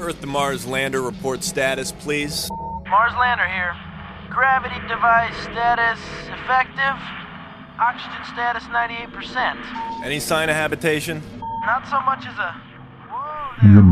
Earth to Mars lander report status, please. Mars lander here. Gravity device status effective. Oxygen status 98%. Any sign of habitation? Not so much as a. Whoa,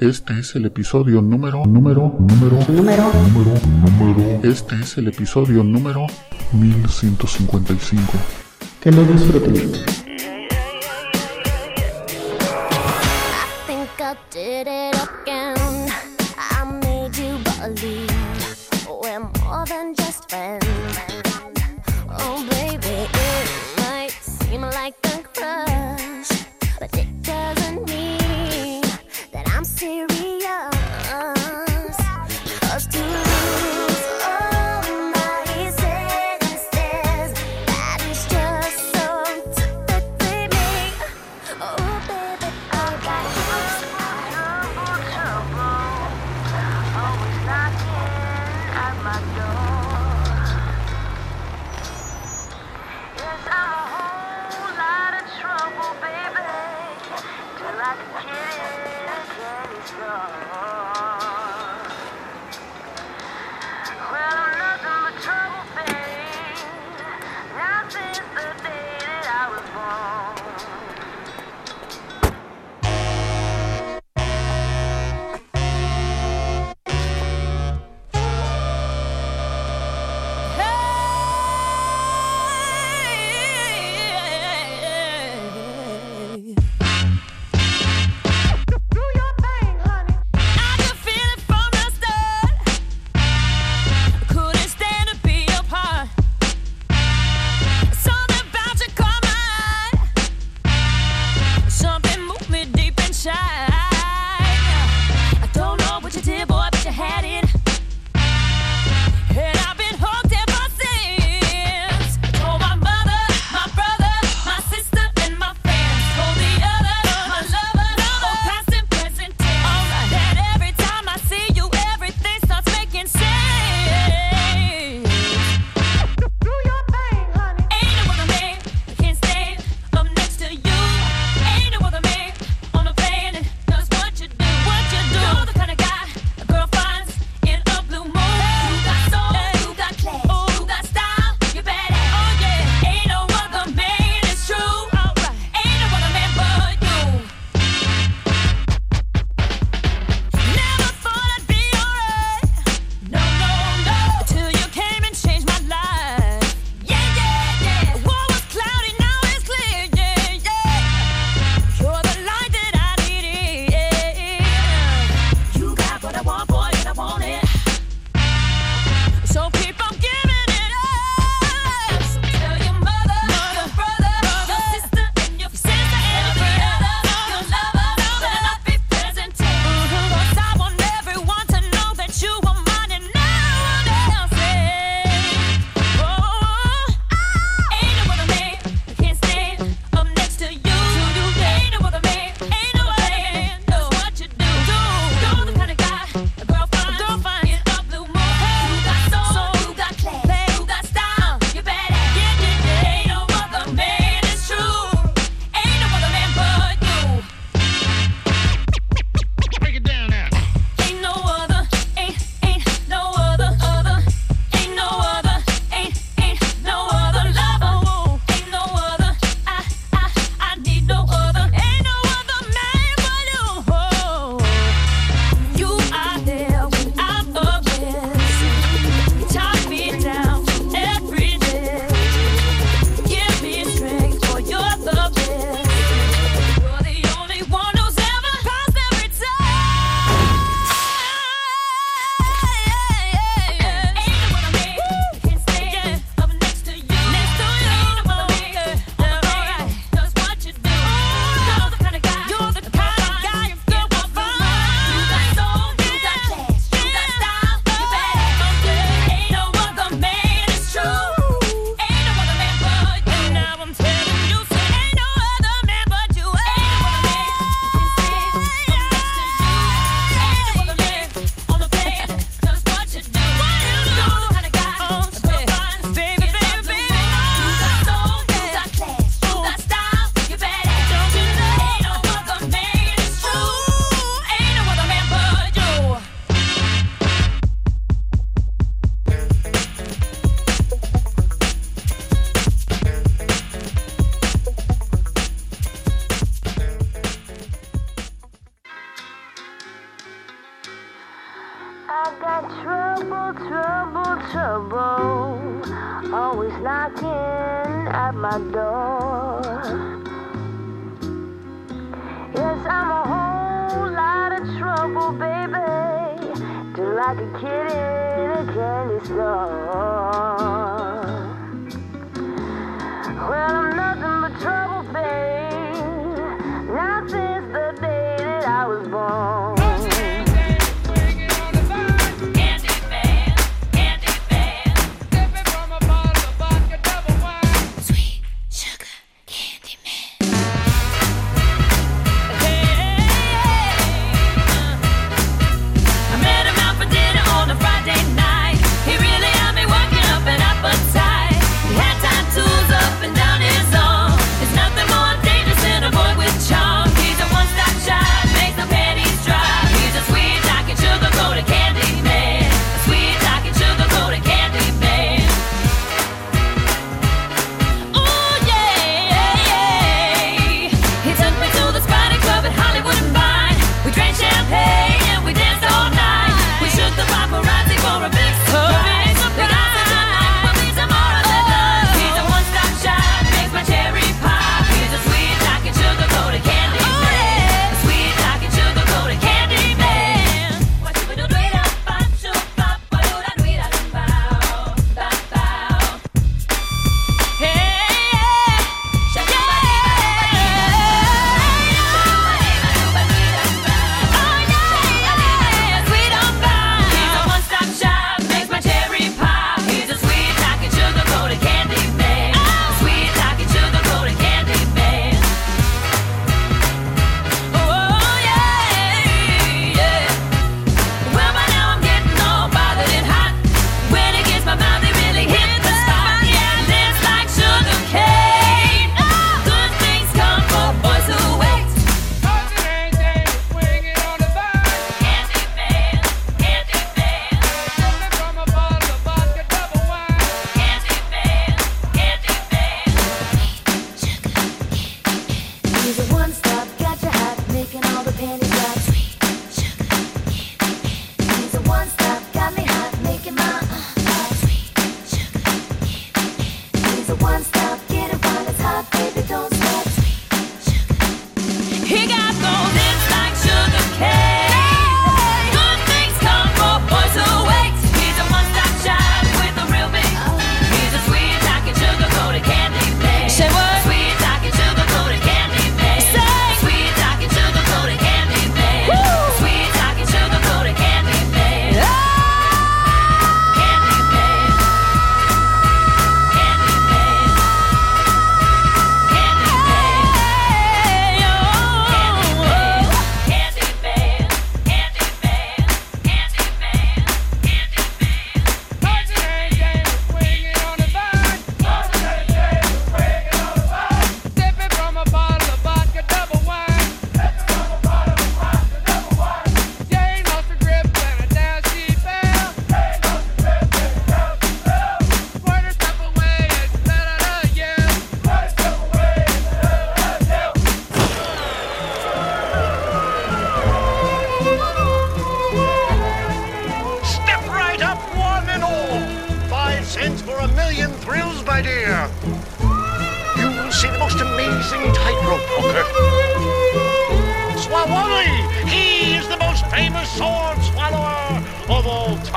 Este es el episodio número, número, número, número, número, número. Este es el episodio número 1155. Que lo disfruten. more than just friends.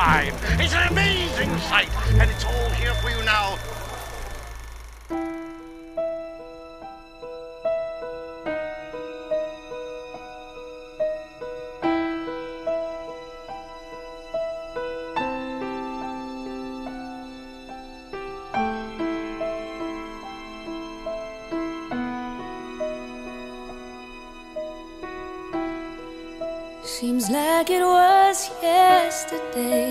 five. It's an amazing sight, and it's all here for you now. Seems like it was yesterday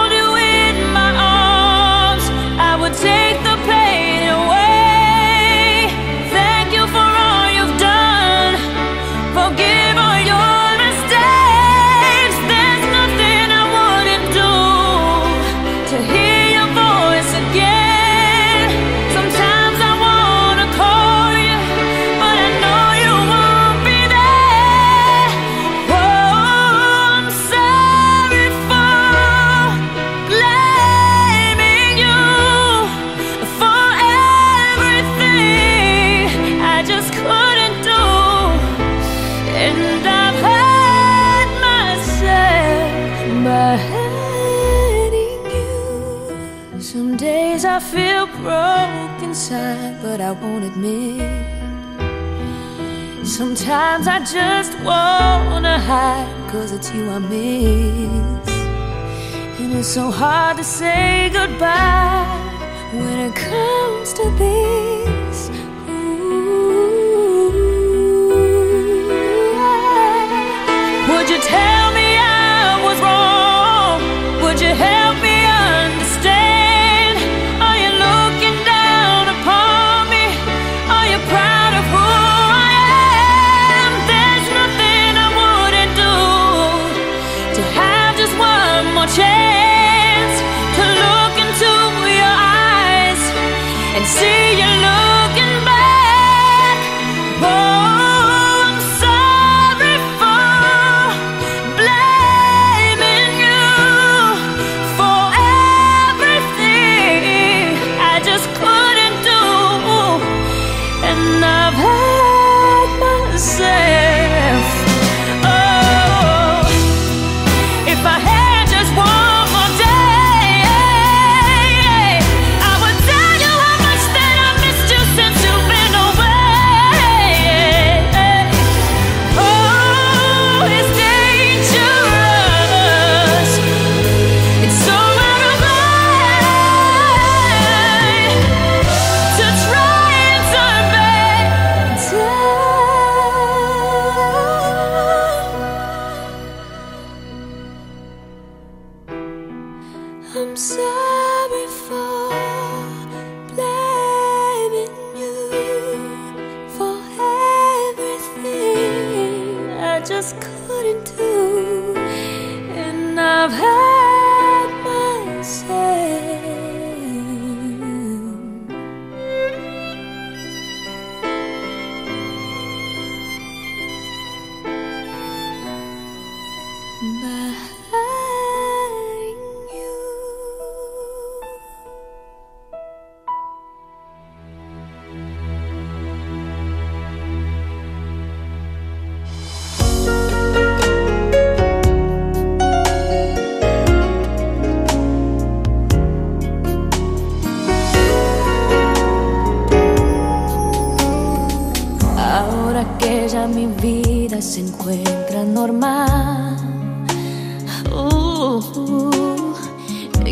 Sometimes I just wanna hide, cause it's you I miss. And it's so hard to say goodbye when it comes to this. just couldn't do. And I've had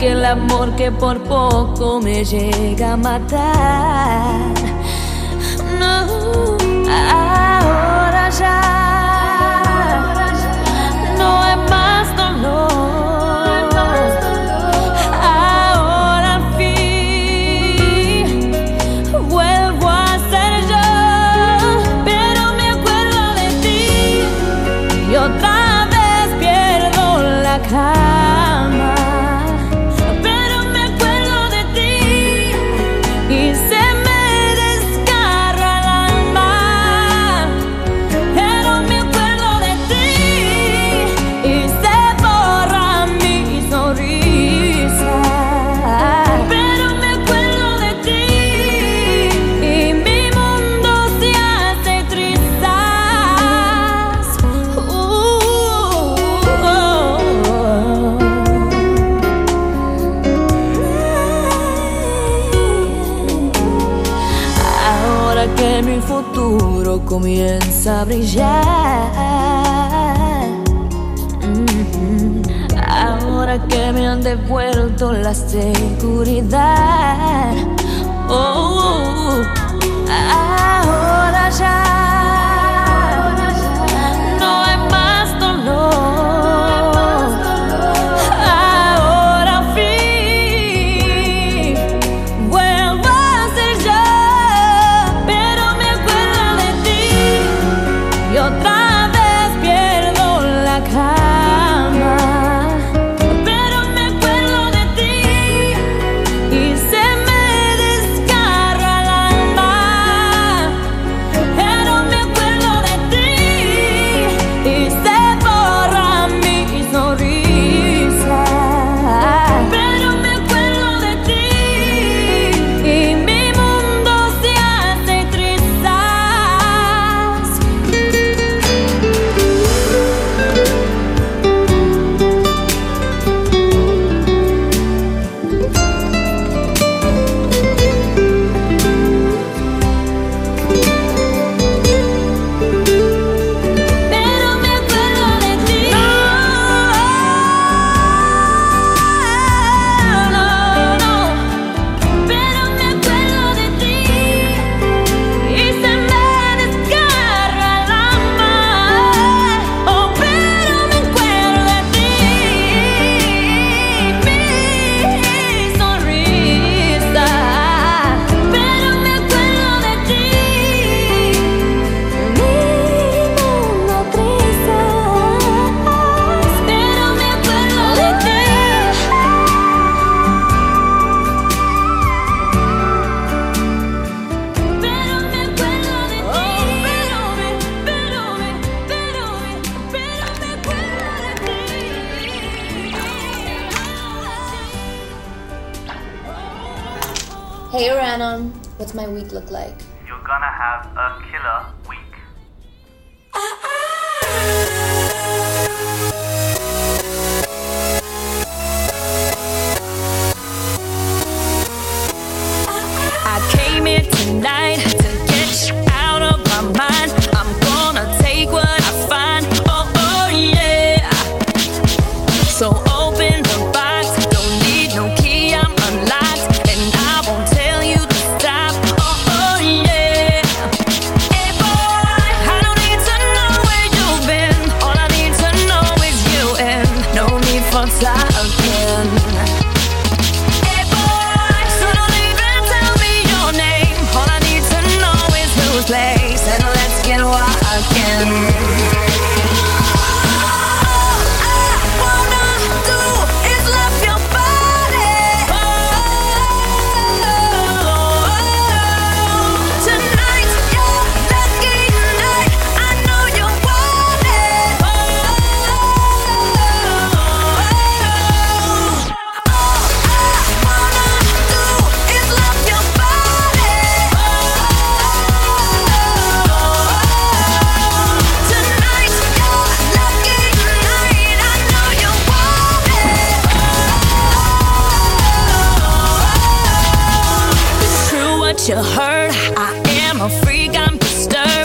Que el amor que por poco me llega a matar. No, ahora ya no hay más dolor. brillar. Mm-hmm. Ahora que me han devuelto la seguridad. Oh, oh, oh. ahora ya. look like. you heard. I am a freak, I'm disturbed.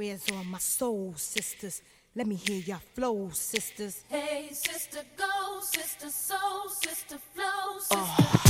Where's all my soul sisters? Let me hear your flow, sisters. Hey, sister, go, sister, soul, sister, flow, sister. Oh.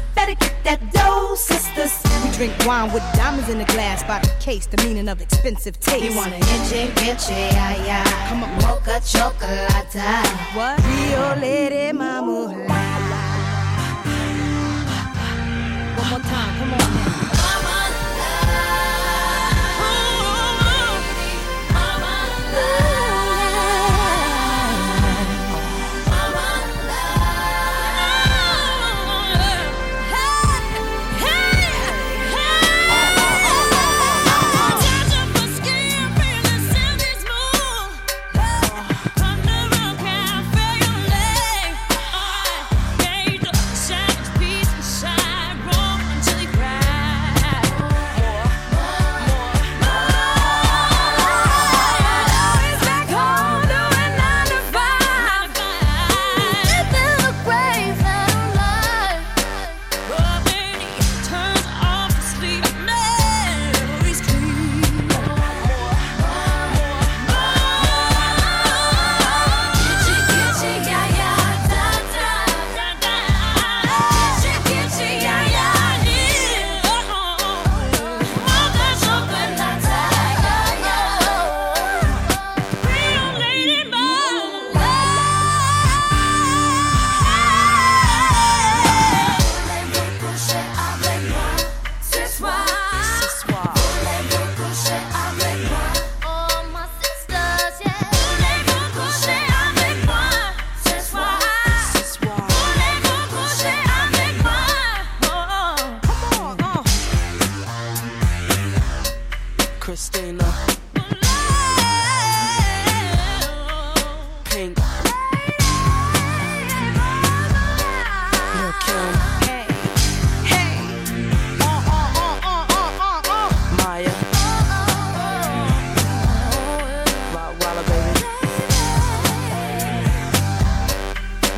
better get that dough, sisters. we drink wine with diamonds in the glass by the case, the meaning of expensive taste. You wanna inche, inche, ay, ay. Come on. Mocha chocolate. What? Rio Lady Mama. One more time, come on now.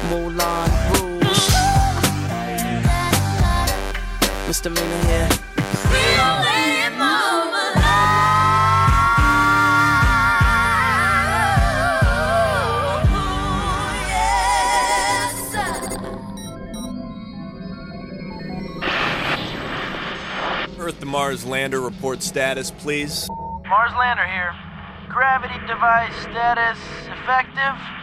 Moulin Rouge. Misdemeanor here. Earth to Mars lander report status, please. Mars lander here. Gravity device status effective.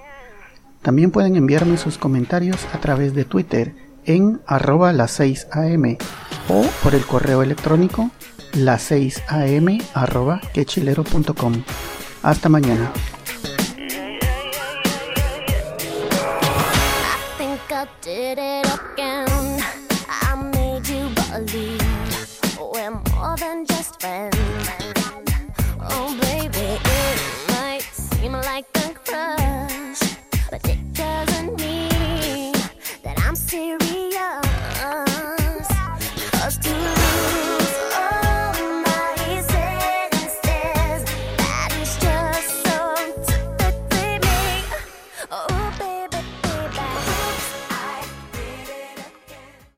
También pueden enviarme sus comentarios a través de Twitter en arroba las 6 am o por el correo electrónico las 6 am arroba quechilero.com. Hasta mañana. Friends. A